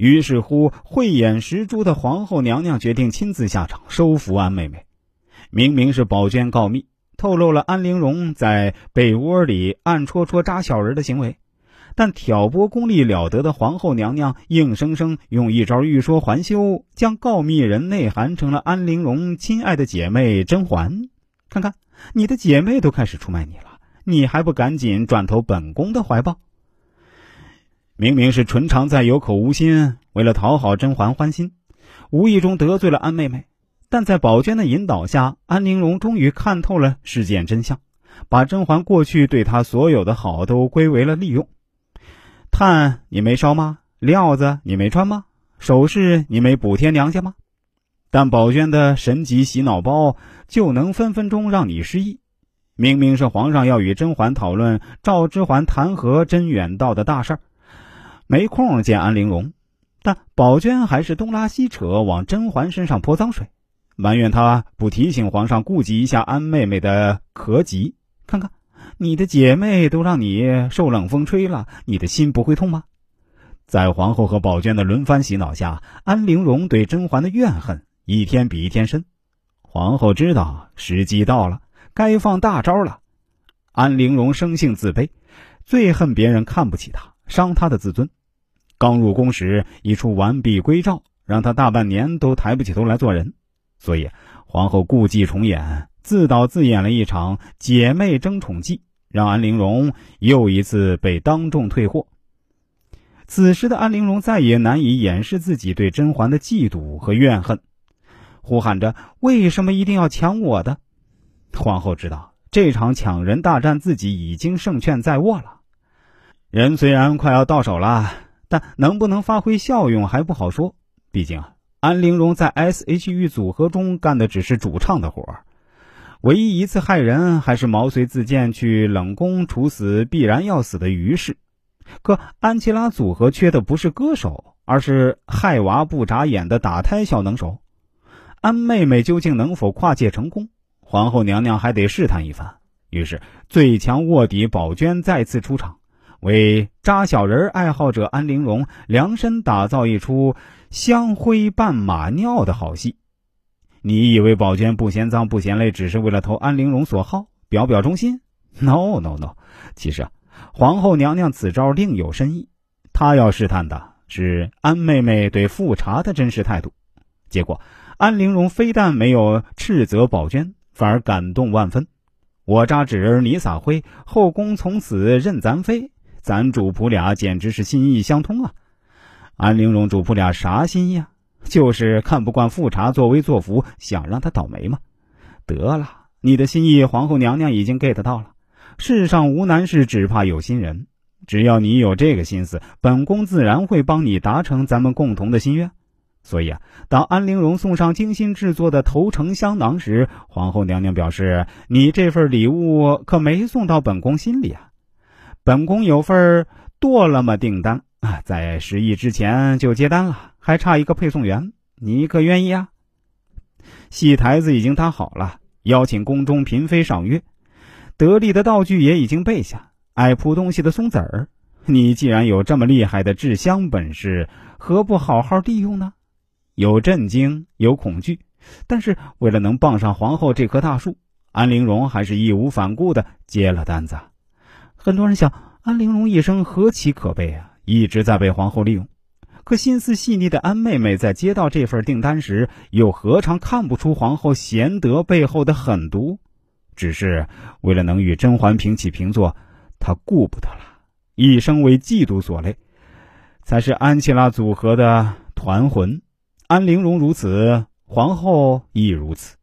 于是乎，慧眼识珠的皇后娘娘决定亲自下场收服安妹妹。明明是宝娟告密，透露了安陵容在被窝里暗戳戳扎小人的行为，但挑拨功力了得的皇后娘娘硬生生用一招欲说还休，将告密人内涵成了安陵容亲爱的姐妹甄嬛。看看，你的姐妹都开始出卖你了，你还不赶紧转投本宫的怀抱？明明是纯常在有口无心，为了讨好甄嬛欢心，无意中得罪了安妹妹。但在宝娟的引导下，安陵容终于看透了事件真相，把甄嬛过去对她所有的好都归为了利用。炭你没烧吗？料子你没穿吗？首饰你没补贴娘家吗？但宝娟的神级洗脑包就能分分钟让你失忆。明明是皇上要与甄嬛讨论赵之桓弹劾甄远道的大事儿。没空见安陵容，但宝娟还是东拉西扯往甄嬛身上泼脏水，埋怨她不提醒皇上顾及一下安妹妹的咳疾。看看，你的姐妹都让你受冷风吹了，你的心不会痛吗？在皇后和宝娟的轮番洗脑下，安陵容对甄嬛的怨恨一天比一天深。皇后知道时机到了，该放大招了。安陵容生性自卑，最恨别人看不起她，伤她的自尊。刚入宫时，一出完璧归赵，让他大半年都抬不起头来做人。所以，皇后故伎重演，自导自演了一场姐妹争宠记，让安陵容又一次被当众退货。此时的安陵容再也难以掩饰自己对甄嬛的嫉妒和怨恨，呼喊着：“为什么一定要抢我的？”皇后知道这场抢人大战自己已经胜券在握了，人虽然快要到手了。但能不能发挥效用还不好说，毕竟啊，安陵容在 S.H.E 组合中干的只是主唱的活儿，唯一一次害人还是毛遂自荐去冷宫处死必然要死的于氏。可安琪拉组合缺的不是歌手，而是害娃不眨眼的打胎小能手。安妹妹究竟能否跨界成功？皇后娘娘还得试探一番。于是最强卧底宝娟再次出场。为扎小人爱好者安陵容量身打造一出香灰拌马尿的好戏。你以为宝娟不嫌脏不嫌累，只是为了投安陵容所好，表表忠心？No No No！其实啊，皇后娘娘此招另有深意，她要试探的是安妹妹对富察的真实态度。结果，安陵容非但没有斥责宝娟，反而感动万分。我扎纸人，你撒灰，后宫从此任咱飞。咱主仆俩简直是心意相通啊！安陵容主仆俩啥心意啊？就是看不惯富察作威作福，想让他倒霉吗？得了，你的心意，皇后娘娘已经 get 到了。世上无难事，只怕有心人。只要你有这个心思，本宫自然会帮你达成咱们共同的心愿。所以啊，当安陵容送上精心制作的头城香囊时，皇后娘娘表示：“你这份礼物可没送到本宫心里啊。”本宫有份剁了么订单啊，在十亿之前就接单了，还差一个配送员，你可愿意啊？戏台子已经搭好了，邀请宫中嫔妃赏月，得力的道具也已经备下，爱铺东西的松子儿，你既然有这么厉害的制香本事，何不好好利用呢？有震惊，有恐惧，但是为了能傍上皇后这棵大树，安陵容还是义无反顾的接了单子。很多人想，安陵容一生何其可悲啊，一直在被皇后利用。可心思细腻的安妹妹在接到这份订单时，又何尝看不出皇后贤德背后的狠毒？只是为了能与甄嬛平起平坐，她顾不得了，一生为嫉妒所累，才是安琪拉组合的团魂。安陵容如此，皇后亦如此。